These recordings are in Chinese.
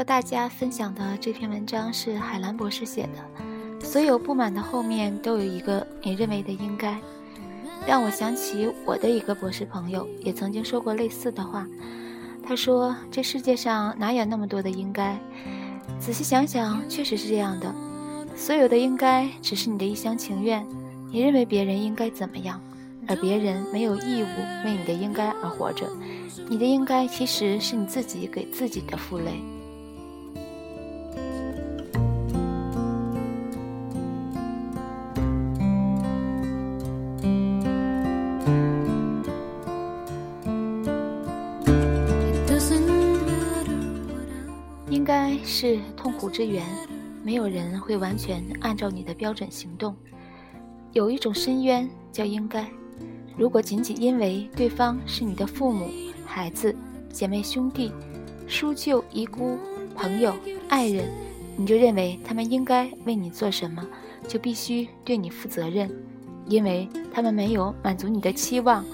和大家分享的这篇文章是海兰博士写的。所有不满的后面都有一个你认为的应该，让我想起我的一个博士朋友也曾经说过类似的话。他说：“这世界上哪有那么多的应该？仔细想想，确实是这样的。所有的应该只是你的一厢情愿，你认为别人应该怎么样，而别人没有义务为你的应该而活着。你的应该其实是你自己给自己的负累。”是痛苦之源，没有人会完全按照你的标准行动。有一种深渊叫应该，如果仅仅因为对方是你的父母、孩子、姐妹、兄弟、叔舅、姨姑、朋友、爱人，你就认为他们应该为你做什么，就必须对你负责任，因为他们没有满足你的期望，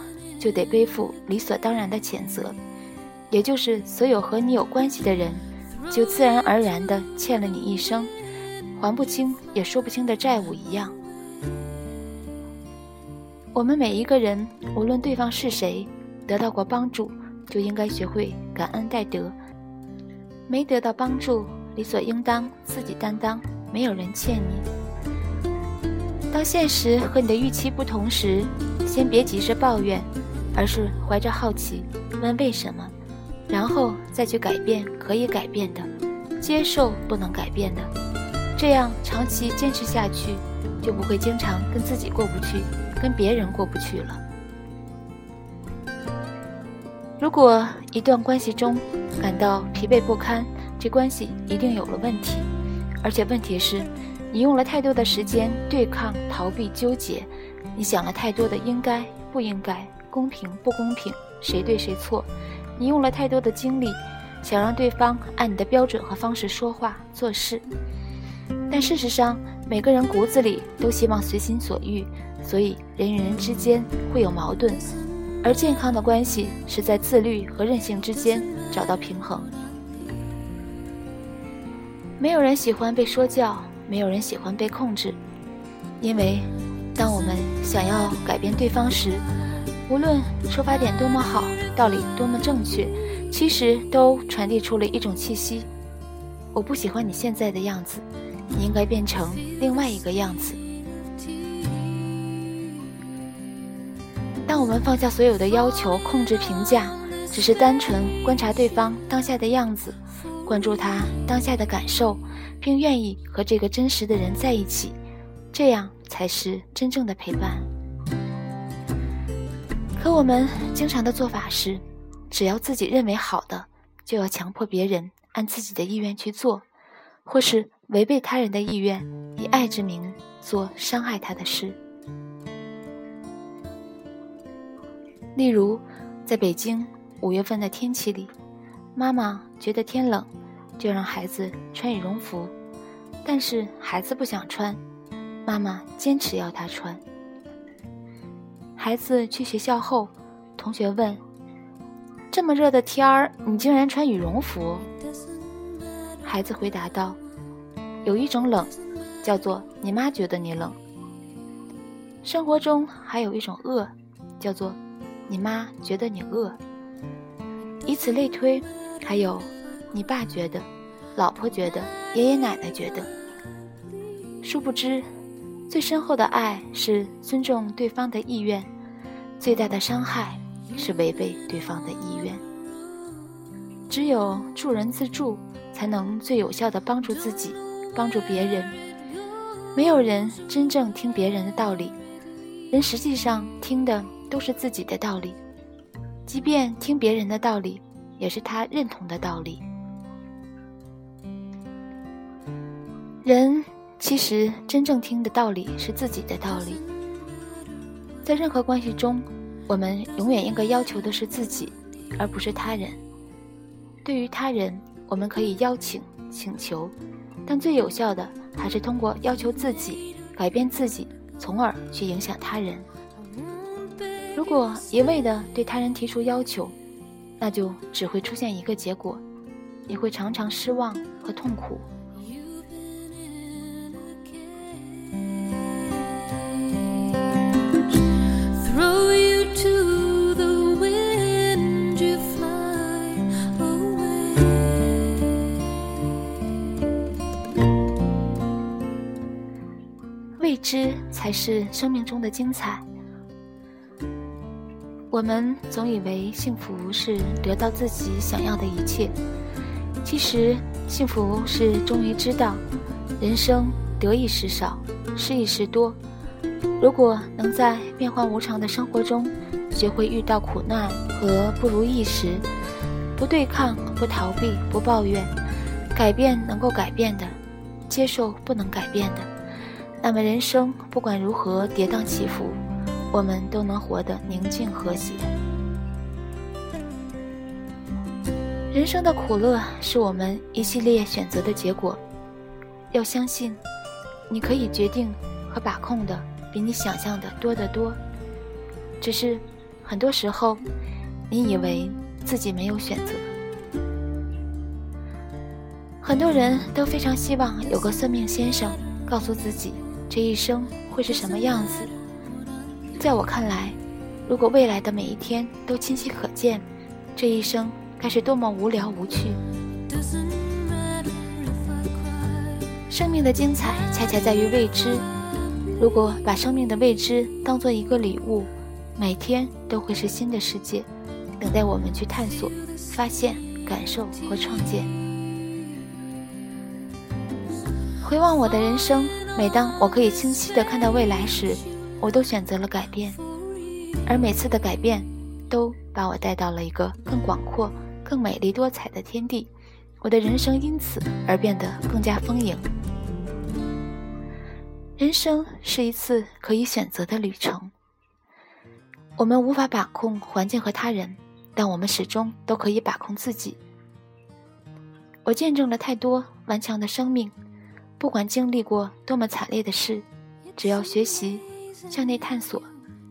就得背负理所当然的谴责，也就是所有和你有关系的人。就自然而然地欠了你一生，还不清也说不清的债务一样。我们每一个人，无论对方是谁，得到过帮助，就应该学会感恩戴德；没得到帮助，理所应当自己担当，没有人欠你。当现实和你的预期不同时，先别急着抱怨，而是怀着好奇问为什么。然后再去改变可以改变的，接受不能改变的，这样长期坚持下去，就不会经常跟自己过不去，跟别人过不去了。如果一段关系中感到疲惫不堪，这关系一定有了问题，而且问题是，你用了太多的时间对抗、逃避、纠结，你想了太多的应该不应该、公平不公平、谁对谁错。你用了太多的精力，想让对方按你的标准和方式说话做事，但事实上，每个人骨子里都希望随心所欲，所以人与人之间会有矛盾。而健康的关系是在自律和任性之间找到平衡。没有人喜欢被说教，没有人喜欢被控制，因为当我们想要改变对方时，无论出发点多么好，道理多么正确，其实都传递出了一种气息。我不喜欢你现在的样子，你应该变成另外一个样子。当我们放下所有的要求、控制、评价，只是单纯观察对方当下的样子，关注他当下的感受，并愿意和这个真实的人在一起，这样才是真正的陪伴。可我们经常的做法是，只要自己认为好的，就要强迫别人按自己的意愿去做，或是违背他人的意愿，以爱之名做伤害他的事。例如，在北京五月份的天气里，妈妈觉得天冷，就让孩子穿羽绒服，但是孩子不想穿，妈妈坚持要他穿。孩子去学校后，同学问：“这么热的天儿，你竟然穿羽绒服？”孩子回答道：“有一种冷，叫做你妈觉得你冷。生活中还有一种饿，叫做你妈觉得你饿。以此类推，还有你爸觉得，老婆觉得，爷爷奶奶觉得。殊不知，最深厚的爱是尊重对方的意愿。”最大的伤害是违背对方的意愿。只有助人自助，才能最有效的帮助自己，帮助别人。没有人真正听别人的道理，人实际上听的都是自己的道理。即便听别人的道理，也是他认同的道理。人其实真正听的道理是自己的道理。在任何关系中，我们永远应该要求的是自己，而不是他人。对于他人，我们可以邀请、请求，但最有效的还是通过要求自己，改变自己，从而去影响他人。如果一味的对他人提出要求，那就只会出现一个结果，你会常常失望和痛苦。是生命中的精彩。我们总以为幸福是得到自己想要的一切，其实幸福是终于知道，人生得意时少，失意时多。如果能在变幻无常的生活中，学会遇到苦难和不如意时，不对抗、不逃避、不抱怨，改变能够改变的，接受不能改变的，那么人生不管如何跌宕起伏。我们都能活得宁静和谐。人生的苦乐是我们一系列选择的结果。要相信，你可以决定和把控的比你想象的多得多。只是很多时候，你以为自己没有选择。很多人都非常希望有个算命先生告诉自己这一生会是什么样子。在我看来，如果未来的每一天都清晰可见，这一生该是多么无聊无趣。生命的精彩恰恰在于未知。如果把生命的未知当做一个礼物，每天都会是新的世界，等待我们去探索、发现、感受和创建。回望我的人生，每当我可以清晰的看到未来时，我都选择了改变，而每次的改变，都把我带到了一个更广阔、更美丽多彩的天地。我的人生因此而变得更加丰盈。人生是一次可以选择的旅程。我们无法把控环境和他人，但我们始终都可以把控自己。我见证了太多顽强的生命，不管经历过多么惨烈的事，只要学习向内探索，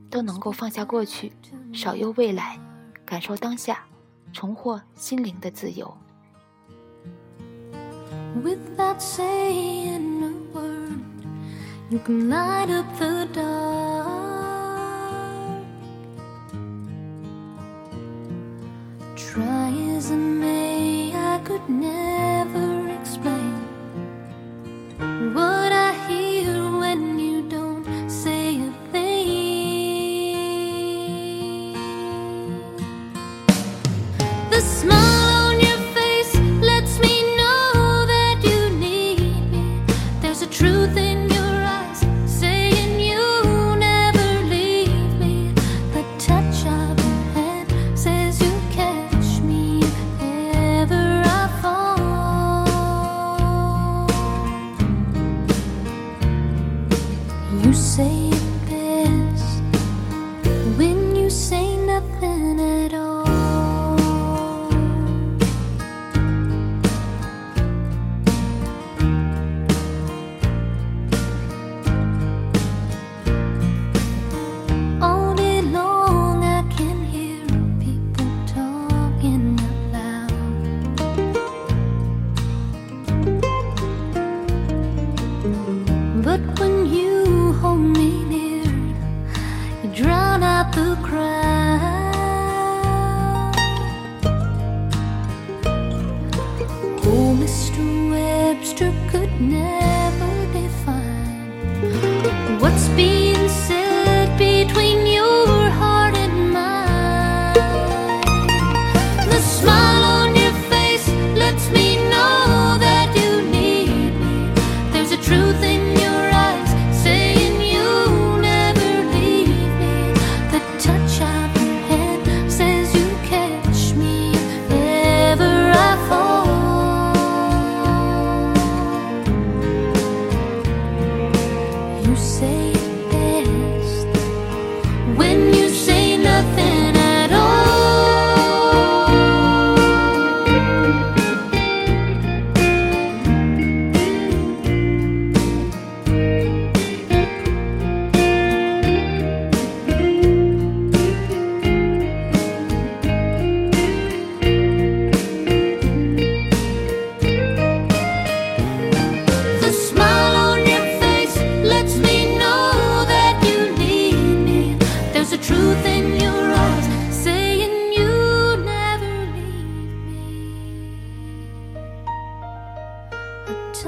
都能够放下过去，少忧未来，感受当下，重获心灵的自由。Without saying a word, you can light up the dark. Try as I may, I could never.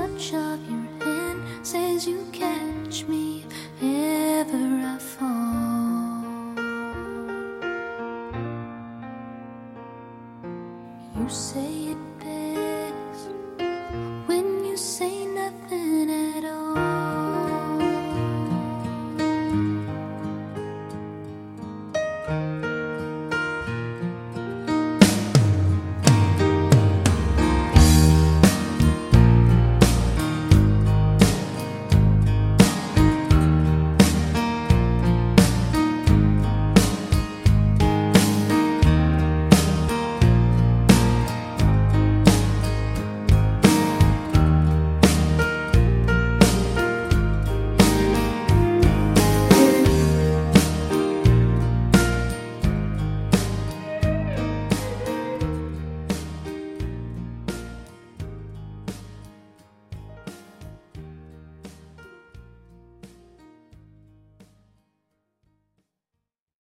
touch of your hand says you catch me ever I fall.